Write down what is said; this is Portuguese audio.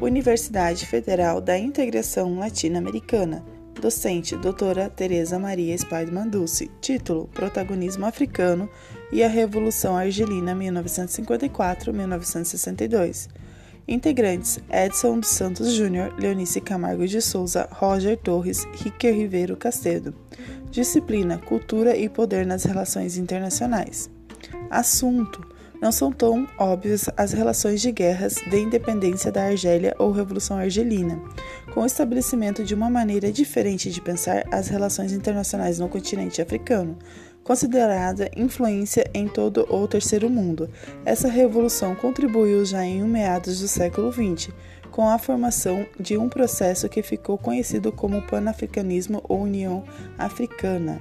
Universidade Federal da Integração Latino-Americana. Docente, doutora Tereza Maria Spiderman Dulce. Título: Protagonismo Africano e a Revolução Argelina 1954-1962. Integrantes: Edson dos Santos Júnior, Leonice Camargo de Souza, Roger Torres, Riquer Ribeiro Castedo. Disciplina: Cultura e Poder nas Relações Internacionais. Assunto: não são tão óbvias as relações de guerras de independência da Argélia ou Revolução Argelina, com o estabelecimento de uma maneira diferente de pensar as relações internacionais no continente africano, considerada influência em todo o terceiro mundo. Essa revolução contribuiu já em meados do século XX, com a formação de um processo que ficou conhecido como Pan-Africanismo ou União Africana.